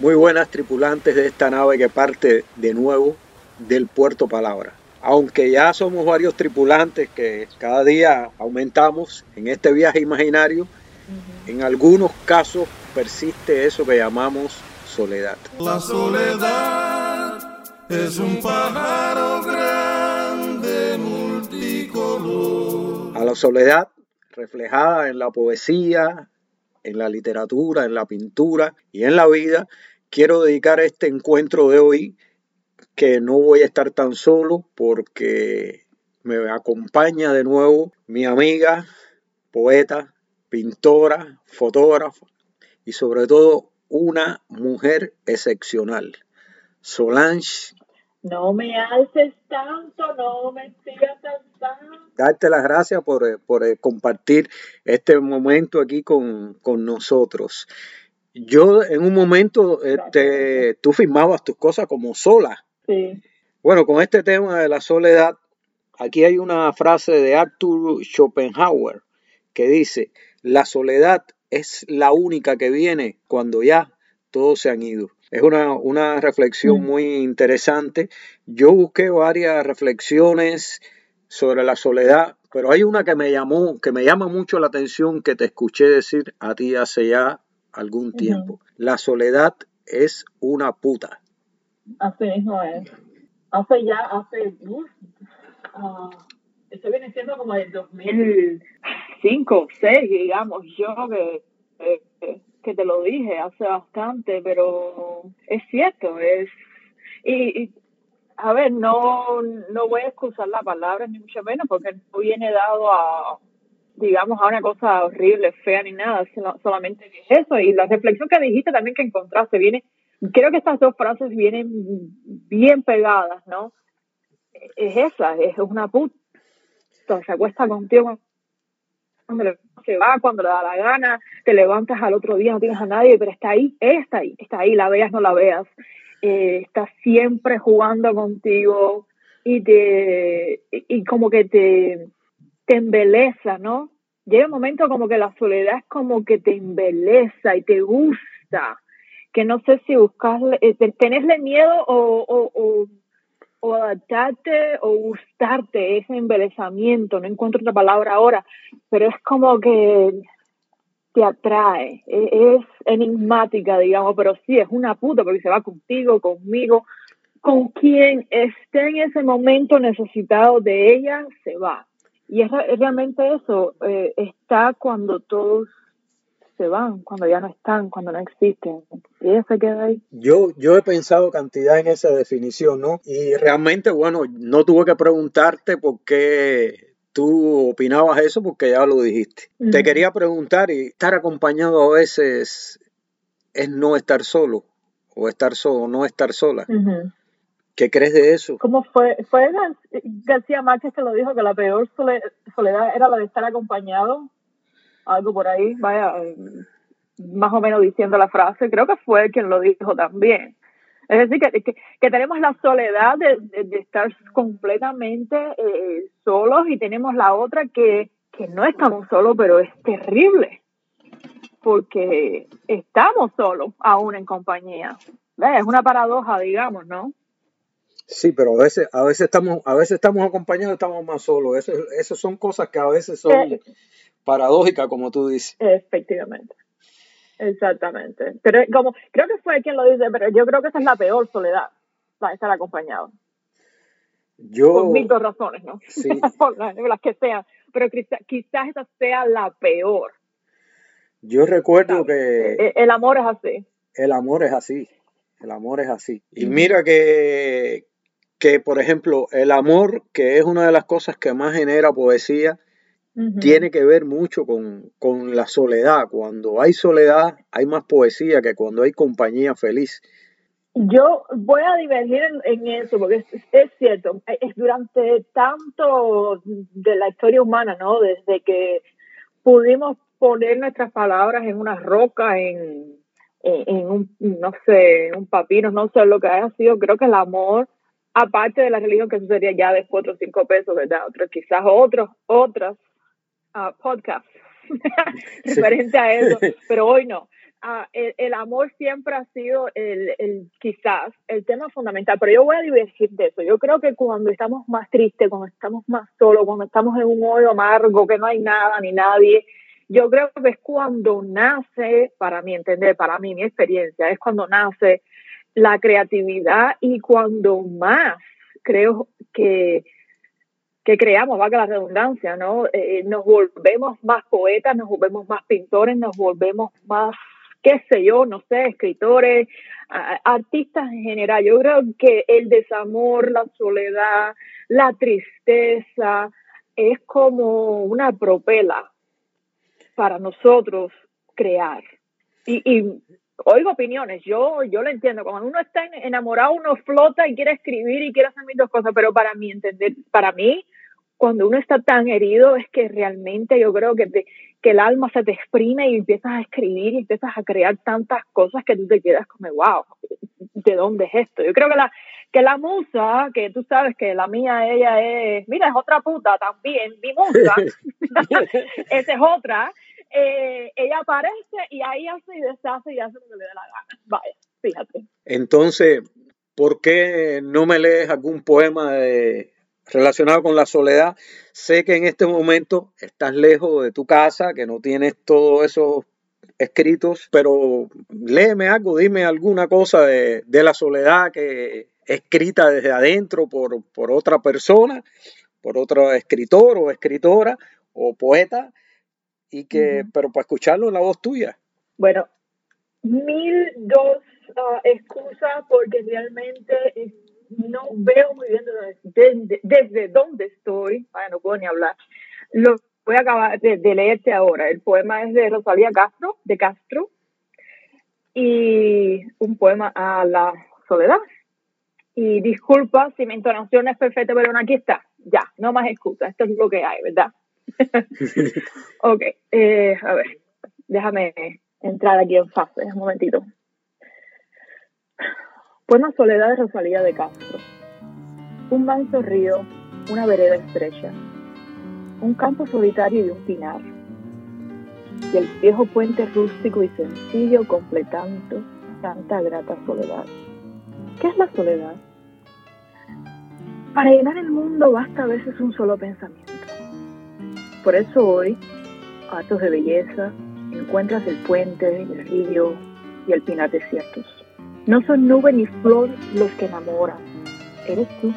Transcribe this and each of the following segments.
Muy buenas tripulantes de esta nave que parte de nuevo del puerto Palabra. Aunque ya somos varios tripulantes que cada día aumentamos en este viaje imaginario, en algunos casos persiste eso que llamamos soledad. La soledad es un pájaro grande multicolor. A la soledad reflejada en la poesía, en la literatura, en la pintura y en la vida, quiero dedicar este encuentro de hoy que no voy a estar tan solo porque me acompaña de nuevo mi amiga, poeta, pintora, fotógrafa y sobre todo una mujer excepcional. Solange. No me alces tanto, no me sigas tanto. Darte las gracias por, por compartir este momento aquí con, con nosotros. Yo en un momento, este, tú firmabas tus cosas como sola. Sí. Bueno, con este tema de la soledad, aquí hay una frase de Arthur Schopenhauer que dice, la soledad es la única que viene cuando ya todos se han ido. Es una, una reflexión Mm. muy interesante. Yo busqué varias reflexiones sobre la soledad, pero hay una que me llamó, que me llama mucho la atención, que te escuché decir a ti hace ya algún tiempo. La soledad es una puta. Así mismo es. Hace ya, hace, uf, ah, eso viene siendo como el 2005, 6, digamos, yo que, que, que te lo dije hace bastante, pero es cierto, es, y, a ver, no, no voy a excusar la palabra ni mucho menos porque no viene dado a, digamos, a una cosa horrible, fea ni nada, sino- solamente eso. Y la reflexión que dijiste también que encontraste viene, creo que estas dos frases vienen bien pegadas, ¿no? Es esa, es una puta, se acuesta contigo cuando se va, cuando le da la gana, te levantas al otro día, no tienes a nadie, pero está ahí, ella está ahí, está ahí, la veas, no la veas, eh, está siempre jugando contigo y te, y, como que te, te embeleza, ¿no? Llega un momento como que la soledad es como que te embeleza y te gusta, que no sé si buscarle, eh, te- tenerle miedo o, o, o, o adaptarte o gustarte ese embelezamiento, no encuentro otra palabra ahora, pero es como que te atrae, e- es enigmática, digamos, pero sí, es una puta porque se va contigo, conmigo, con quien esté en ese momento necesitado de ella, se va. Y es, re- es realmente eso, eh, está cuando todos se van, cuando ya no están, cuando no existen. Y ella se queda ahí. Yo, yo he pensado cantidad en esa definición, ¿no? Y realmente, bueno, no tuve que preguntarte por qué tú opinabas eso, porque ya lo dijiste. Te Ujú. quería preguntar, y estar acompañado a veces es no estar solo, o estar solo, no estar sola. Ujú. ¿Qué crees de eso? ¿Cómo fue? Fue Gar- García Márquez que lo dijo, que la peor sole- soledad era la de estar acompañado. Algo por ahí, vaya, eh, más o menos diciendo la frase. Creo que fue él quien lo dijo también. Es decir, que, que, que tenemos la soledad de, de- de estar completamente eh, solos y tenemos la otra que, que no estamos solos, pero es terrible porque estamos solos aún en compañía. Es una paradoja, digamos, ¿no? Sí, pero a veces, a veces estamos, a veces estamos acompañados, estamos más solos. Eso, eso son cosas que a veces son Paradójicas, como tú dices. Efectivamente. Exactamente. Pero como, creo que fue quien lo dice, pero yo creo que esa es la peor soledad, la de estar acompañado. Yo, Por mil dos razones, ¿no? sí, Por las, las que sean. Pero quizá- quizás esa sea la peor, yo recuerdo ¿sabes? que Eh, El amor es así. El amor es así, el amor es así. Y mira que, que, por ejemplo, el amor, que es una de las cosas que más genera poesía, Tiene que ver mucho con, con la soledad. Cuando hay soledad, hay más poesía que cuando hay compañía feliz. Yo voy a divergir en, en eso, porque es, es cierto, es durante tanto de la historia humana, ¿no? Desde que pudimos poner nuestras palabras en una roca, en, en, en un, no sé, un papiro, no sé lo que haya sido, creo que el amor, aparte de la religión, que eso sería ya de cuatro o cinco pesos, ¿verdad? Otros, quizás otros, otras podcasts Sí. referente a eso, pero hoy no. ah, el, el, amor siempre ha sido el, el, quizás el tema fundamental, pero yo voy a divergir de eso. Yo creo que cuando estamos más tristes, cuando estamos más solos, cuando estamos en un hoyo amargo, que no hay nada ni nadie, yo creo que es cuando nace, para mi entender, para mí, mi experiencia, es cuando nace la creatividad y cuando más creo que que creamos, valga la redundancia, ¿no? Eh, nos volvemos más poetas, nos volvemos más pintores, nos volvemos más, qué sé yo, no sé, escritores, artistas en general. Yo creo que el desamor, la soledad, la tristeza, es como una propela para nosotros crear. Y, y oigo opiniones, yo, yo lo entiendo. Cuando uno está enamorado, uno flota y quiere escribir y quiere hacer mil dos cosas, pero para mí, entender, para mí, cuando uno está tan herido es que realmente yo creo que, que el alma se te exprime y empiezas a escribir y empiezas a crear tantas cosas que tú te quedas como, wow, ¿de dónde es esto? Yo creo que la, que la musa, que tú sabes que la mía, ella es, mira, es otra puta también, mi musa, esa es otra, eh, ella aparece y ahí hace y deshace y hace lo que le dé la gana. Vaya, fíjate. Entonces, ¿por qué no me lees algún poema de relacionado con la soledad. Sé que en este momento estás lejos de tu casa, que no tienes todos esos escritos, pero léeme algo, dime alguna cosa de, la soledad que escrita desde adentro por, por, otra persona, por otro escritor o escritora o poeta, y que, pero para escucharlo en la voz tuya. Bueno, mil dos uh, excusas porque realmente no veo muy bien desde, desde dónde estoy, bueno, no puedo ni hablar, lo voy a acabar de, leerte ahora. El poema es de Rosalía Castro, de Castro, y un poema a la soledad. Y disculpa si mi entonación es perfecta, pero aquí está. Ya, no más excusas. Esto es lo que hay, ¿verdad? ok, eh, a ver, déjame entrar aquí en fase, un momentito. Poema Soledad de Rosalía de Castro. Un manso río, una vereda estrecha, un campo solitario y un pinar, y el viejo puente rústico y sencillo completando tanta grata soledad. ¿Qué es la soledad? Para llenar el mundo basta a veces un solo pensamiento. Por eso hoy, actos de belleza, encuentras el puente, el río y el pinar desiertos. No son nube ni flor los que enamoran, eres tú,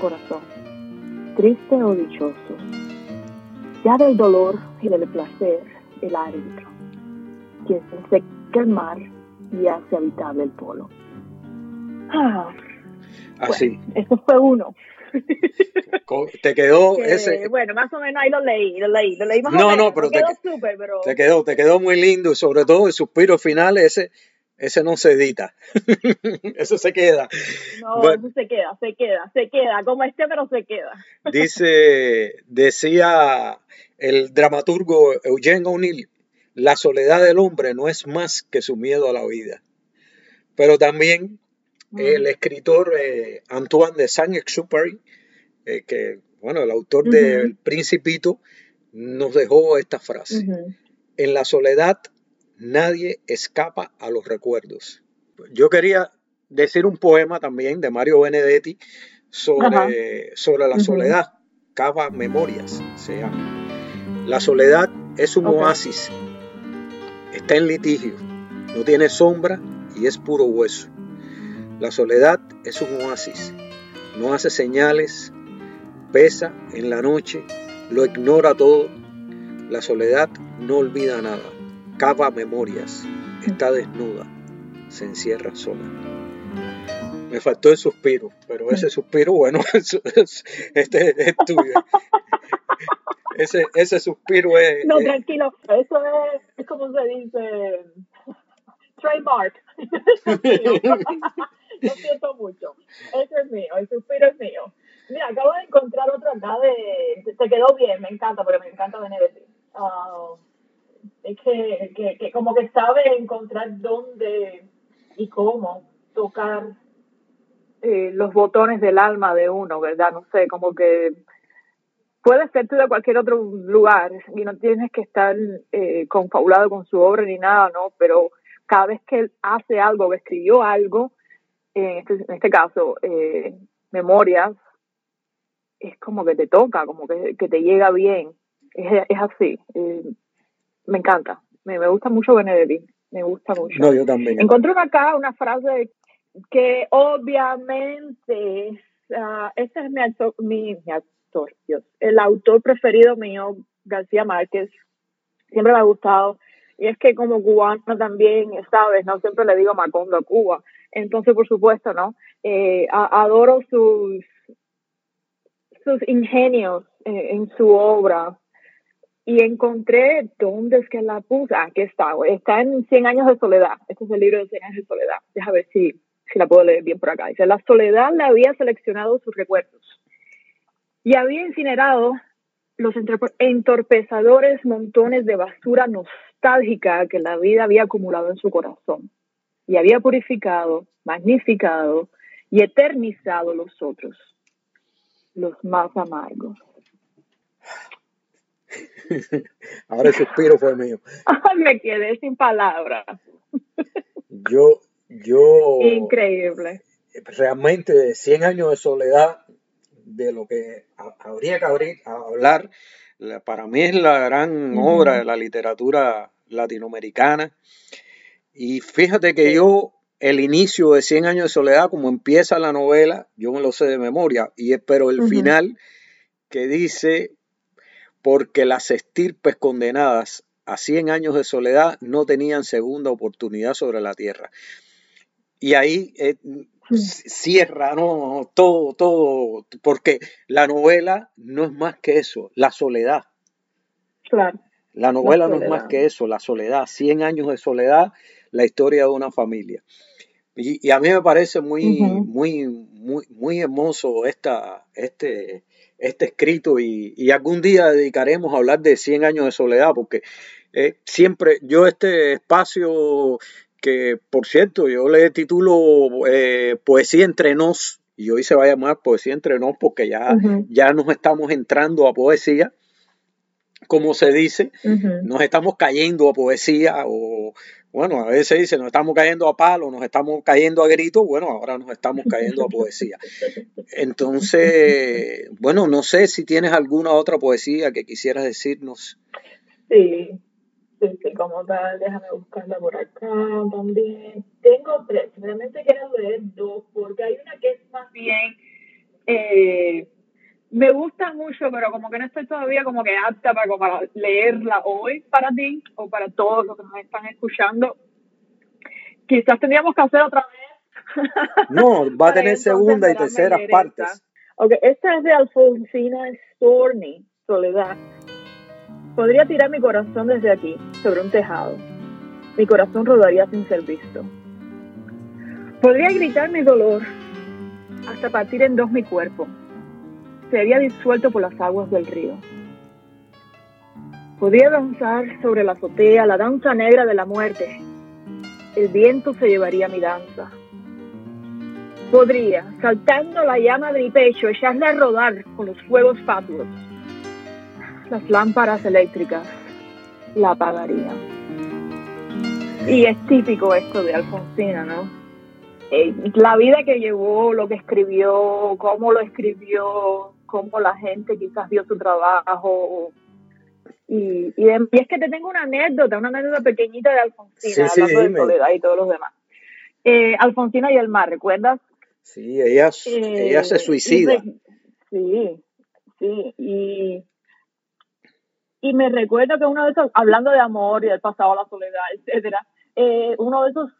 corazón, triste o dichoso. Ya del dolor y del placer, el árbitro, quien se seca el mar y hace habitable el polo. Ah, Así. eso fue uno. Te quedó ese. Bueno, más o menos ahí lo leí, lo leí, lo leí más no, o menos. No, pero, te, quedó super, pero te quedó, te quedó muy lindo y sobre todo el suspiro final ese ese no se edita. eso se queda. No, eso se queda, se queda, se queda, como esté, pero se queda. dice, decía el dramaturgo Eugene O'Neill, la soledad del hombre no es más que su miedo a la vida. Pero también el escritor eh, Antoine de Saint-Exupéry, eh, que, bueno, el autor de El Principito, nos dejó esta frase. En la soledad Nadie escapa a los recuerdos. Yo quería decir un poema también de Mario Benedetti sobre, sobre la soledad. Cava Memorias se llama. La soledad es un oasis. Está en litigio. No tiene sombra y es puro hueso. La soledad es un oasis. No hace señales. Pesa en la noche. Lo ignora todo. La soledad no olvida nada cava memorias, está desnuda, se encierra sola. Me faltó el suspiro, pero ese suspiro, bueno, este es tuyo. Ese, ese suspiro es... No, tranquilo, eso es, es como se dice, trademark. Lo siento mucho. Ese es mío, el suspiro es mío. Mira, acabo de encontrar otro acá de... Te quedó bien, me encanta, pero me encanta Benedetti. Uh, es que, que, como que sabe encontrar dónde y cómo tocar eh, los botones del alma de uno, ¿verdad? No sé, como que puede ser tú de cualquier otro lugar y no tienes que estar eh, confabulado con su obra ni nada, ¿no? Pero cada vez que él hace algo o escribió algo, en este, en este caso, eh, memorias, es como que te toca, como que, que te llega bien. Es, es así. Eh, me encanta. Me, me gusta mucho Benedetti. Me gusta mucho. No, yo también. Encontré una acá una frase que obviamente, uh, ese es mi actor, mi, mi actor, Dios, el autor preferido mío, García Márquez. Siempre me ha gustado. Y es que como cubano también, sabes, no siempre le digo Macondo a Cuba. Entonces, por supuesto, ¿no? Eh, a, adoro sus, sus ingenios eh, en su obra. Y encontré dónde es que la puse. Aquí está, está en Cien años de soledad. Este es el libro de Cien años de soledad. Deja ver si, si la puedo leer bien por acá. Dice, la soledad le había seleccionado sus recuerdos y había incinerado los entorpezadores montones de basura nostálgica que la vida había acumulado en su corazón y había purificado, magnificado y eternizado los otros, los más amargos. Ahora el suspiro fue mío. Me quedé sin palabras. Yo, yo. Increíble. Realmente, 100 años de soledad, de lo que habría que hablar, para mí es la gran obra de la literatura latinoamericana. Y fíjate que yo, el inicio de 100 años de soledad, como empieza la novela, yo me lo sé de memoria, y, pero el final que dice, porque las estirpes condenadas a 100 años de soledad no tenían segunda oportunidad sobre la tierra. Y ahí eh, cierra ¿no? todo, todo, porque la novela no es más que eso, la soledad. Claro. La novela no es más que eso, la soledad, 100 años de soledad, la historia de una familia. Y, a mí me parece muy, muy, muy, muy hermoso esta, este, este escrito y, algún día dedicaremos a hablar de 100 años de soledad, porque eh, siempre yo este espacio que, por cierto, yo le titulo eh, Poesía entre nos, y hoy se va a llamar Poesía entre nos porque ya, ya nos estamos entrando a poesía. Como se dice, nos estamos cayendo a poesía o, bueno, a veces dice, nos estamos cayendo a palo, nos estamos cayendo a gritos, bueno, ahora nos estamos cayendo a poesía. Entonces, bueno, no sé si tienes alguna otra poesía que quisieras decirnos. Sí, sí, como tal, déjame buscarla por acá también. Tengo realmente quiero leer dos, porque hay una que es más bien... Eh, me gusta mucho, pero como que no estoy todavía como que apta para, para leerla hoy para ti o para todos los que nos están escuchando. Quizás tendríamos que hacer otra vez. No, va a tener segunda y tercera partes. Ok, esta es de Alfonsina Storni, Soledad. Podría tirar mi corazón desde aquí, sobre un tejado. Mi corazón rodaría sin ser visto. Podría gritar mi dolor hasta partir en dos mi cuerpo se había disuelto por las aguas del río. Podía danzar sobre la azotea la danza negra de la muerte. El viento se llevaría mi danza. Podría, saltando la llama de mi pecho, echarle a rodar con los fuegos fatuos. Las lámparas eléctricas la apagarían. Y es típico esto de Alfonsina, ¿no? Eh, la vida que llevó, lo que escribió, cómo lo escribió, cómo la gente quizás vio su trabajo. Y, y, es que te tengo una anécdota, una anécdota pequeñita de Alfonsina, hablando de Soledad y todos los demás. Eh, Alfonsina y el mar, ¿recuerdas? Sí, ella, ella se eh, suicida. sí, sí, y, y me recuerdo que uno de esos, hablando de amor y del pasado, la soledad, etcétera, eh, uno de esos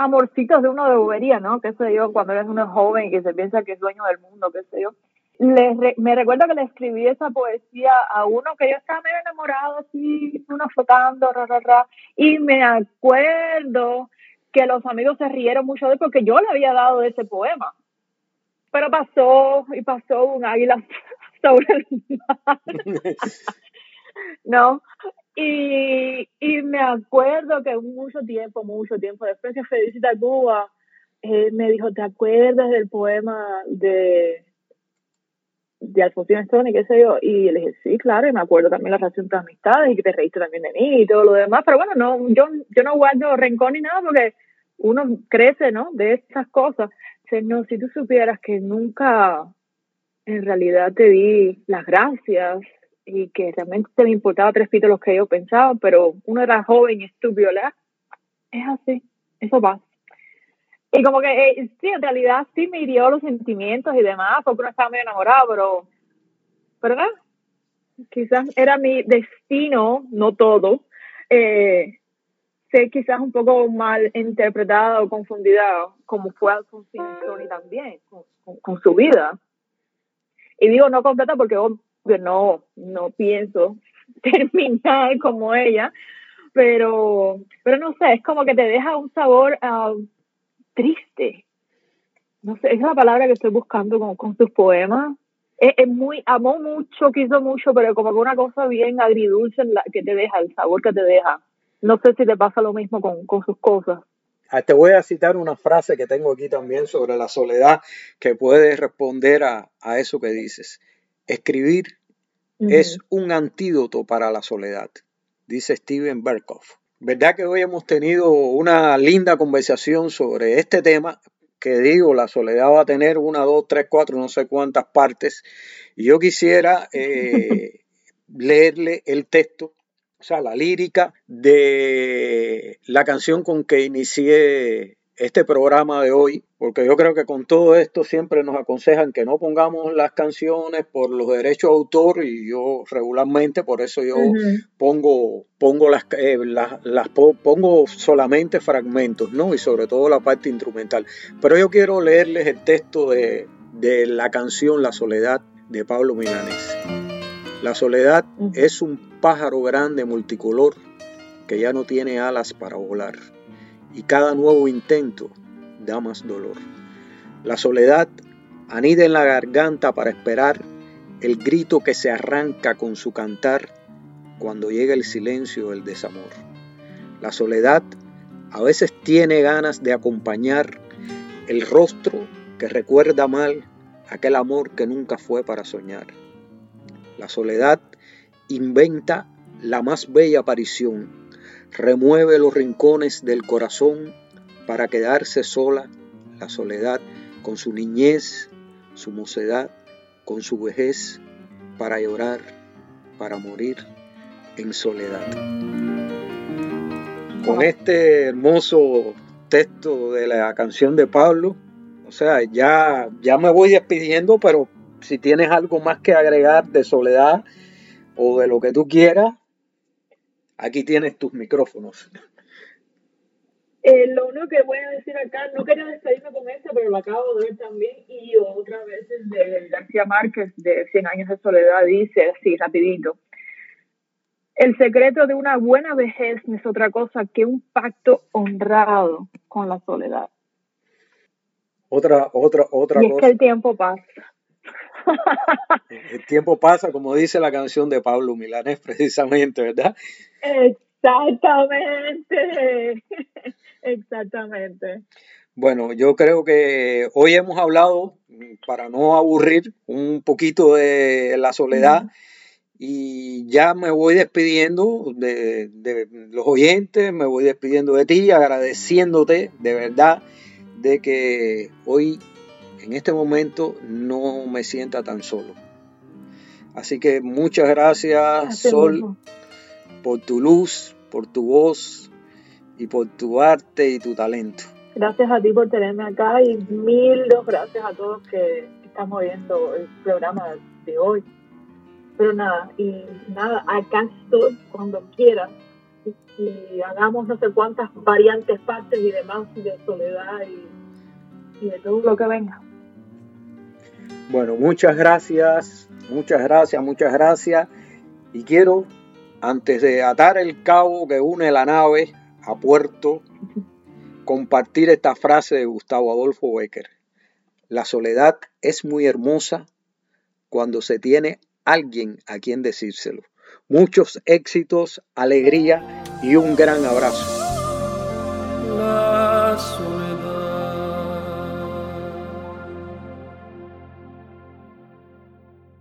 amorcitos de uno de bobería, ¿no? Qué sé yo, cuando eres uno joven y que se piensa que es dueño del mundo, qué sé yo. me recuerdo que le escribí esa poesía a uno que yo estaba medio enamorado, así, uno flotando, ra, ra, ra, y me acuerdo que los amigos se rieron mucho de porque yo le había dado ese poema. Pero pasó y pasó un águila sobre el mar. ¿No? Y, y me acuerdo que mucho tiempo, mucho tiempo después que visita a Cuba, eh, me dijo, ¿te acuerdas del poema de, de Alfonsina Stone y qué sé yo. Y le dije, sí, claro, y me acuerdo también la relación de amistades y que te reíste también de mí y todo lo demás. Pero bueno, no, yo, yo no guardo rencor ni nada porque uno crece, ¿no? De estas cosas. no, si tú supieras que nunca en realidad te di las gracias y que realmente te me importaba tres pitos lo que yo pensaba, pero uno era joven y estúpido, ¿verdad? Es así, eso pasa. Y como que, eh, sí, en realidad sí me hirió los sentimientos y demás, porque uno estaba medio enamorado, pero, pero nada, quizás era mi destino, no todo, eh, ser quizás un poco mal interpretada o confundida, como fue Alfonsina Sony también, con, con, su vida. Y digo no completa porque no, no pienso terminar como ella, pero, pero no sé, es como que te deja un sabor uh, triste. No sé, es la palabra que estoy buscando con, con sus poemas. Es, muy, amó mucho, quiso mucho, pero como que una cosa bien agridulce la, que te deja, el sabor que te deja. No sé si te pasa lo mismo con, con sus cosas. Ah, te voy a citar una frase que tengo aquí también sobre la soledad que puede responder a, a eso que dices. Escribir es un antídoto para la soledad, dice Steven Berkoff. ¿Verdad que hoy hemos tenido una linda conversación sobre este tema? Que digo, la soledad va a tener una, dos, tres, cuatro, no sé cuántas partes. Y yo quisiera eh, leerle el texto, o sea, la lírica de la canción con que inicié este programa de hoy, porque yo creo que con todo esto siempre nos aconsejan que no pongamos las canciones por los derechos de autor y yo regularmente por eso yo pongo pongo las, eh, las, pongo solamente fragmentos, ¿no? Y sobre todo la parte instrumental. Pero yo quiero leerles el texto de, de la canción La Soledad de Pablo Milanés. La soledad es un pájaro grande multicolor que ya no tiene alas para volar y cada nuevo intento da más dolor. La soledad anida en la garganta para esperar el grito que se arranca con su cantar cuando llega el silencio del desamor. La soledad a veces tiene ganas de acompañar el rostro que recuerda mal aquel amor que nunca fue para soñar. La soledad inventa la más bella aparición remueve los rincones del corazón para quedarse sola, la soledad, con su niñez, su mocedad, con su vejez, para llorar, para morir en soledad. Con este hermoso texto de la canción de Pablo, o sea, ya, ya me voy despidiendo, pero si tienes algo más que agregar de soledad o de lo que tú quieras, Aquí tienes tus micrófonos. Eh, lo único que voy a decir acá, no quería despedirme con esta, pero lo acabo de ver también, y otra vez de García Márquez, de Cien años de soledad, dice así, rapidito. El secreto de una buena vejez no es otra cosa que un pacto honrado con la soledad. Otra, otra, otra y es que el tiempo pasa. El tiempo pasa, como dice la canción de Pablo Milanes, precisamente, ¿verdad? Exactamente, exactamente. Bueno, yo creo que hoy hemos hablado, para no aburrir, un poquito de la soledad y ya me voy despidiendo de, de, los oyentes, me voy despidiendo de ti, agradeciéndote de verdad de que hoy, en este momento, no me sienta tan solo. Así que muchas gracias, Sol por tu luz, por tu voz y por tu arte y tu talento. Gracias a ti por tenerme acá y mil dos gracias a todos que estamos viendo el programa de hoy. Pero nada, y nada, acá estoy cuando quieras y, hagamos no sé cuántas variantes, partes y demás de soledad y, y de todo lo que venga. Bueno, muchas gracias, muchas gracias, muchas gracias. Y quiero antes de atar el cabo que une la nave a puerto, compartir esta frase de Gustavo Adolfo Becker. La soledad es muy hermosa cuando se tiene alguien a quien decírselo. Muchos éxitos, alegría y un gran abrazo.